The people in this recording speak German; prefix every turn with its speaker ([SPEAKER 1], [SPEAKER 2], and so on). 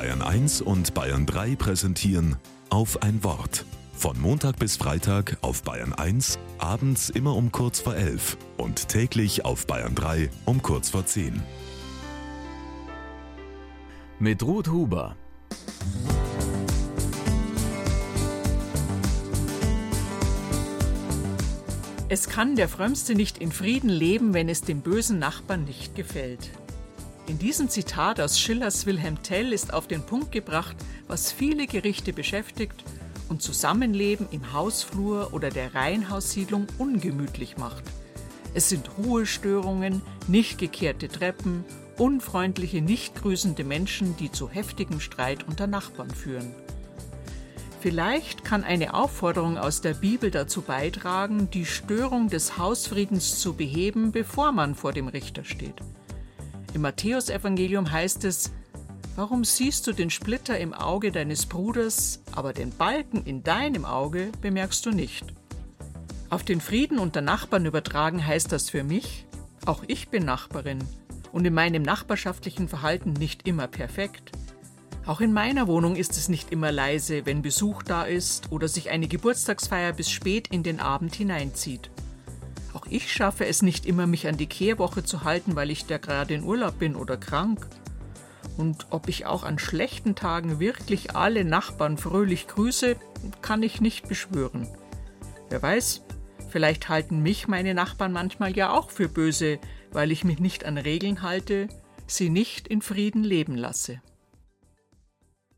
[SPEAKER 1] Bayern 1 und Bayern 3 präsentieren auf ein Wort. Von Montag bis Freitag auf Bayern 1, abends immer um kurz vor 11 und täglich auf Bayern 3 um kurz vor 10.
[SPEAKER 2] Mit Ruth Huber.
[SPEAKER 3] Es kann der Frömmste nicht in Frieden leben, wenn es dem bösen Nachbarn nicht gefällt. In diesem Zitat aus Schillers Wilhelm Tell ist auf den Punkt gebracht, was viele Gerichte beschäftigt und Zusammenleben im Hausflur oder der Reihenhaussiedlung ungemütlich macht. Es sind Ruhestörungen, nicht gekehrte Treppen, unfreundliche, nicht grüßende Menschen, die zu heftigem Streit unter Nachbarn führen. Vielleicht kann eine Aufforderung aus der Bibel dazu beitragen, die Störung des Hausfriedens zu beheben, bevor man vor dem Richter steht. Im Matthäusevangelium heißt es, Warum siehst du den Splitter im Auge deines Bruders, aber den Balken in deinem Auge bemerkst du nicht? Auf den Frieden unter Nachbarn übertragen heißt das für mich, auch ich bin Nachbarin und in meinem nachbarschaftlichen Verhalten nicht immer perfekt. Auch in meiner Wohnung ist es nicht immer leise, wenn Besuch da ist oder sich eine Geburtstagsfeier bis spät in den Abend hineinzieht. Auch ich schaffe es nicht immer, mich an die Kehrwoche zu halten, weil ich da gerade in Urlaub bin oder krank. Und ob ich auch an schlechten Tagen wirklich alle Nachbarn fröhlich grüße, kann ich nicht beschwören. Wer weiß, vielleicht halten mich meine Nachbarn manchmal ja auch für böse, weil ich mich nicht an Regeln halte, sie nicht in Frieden leben lasse.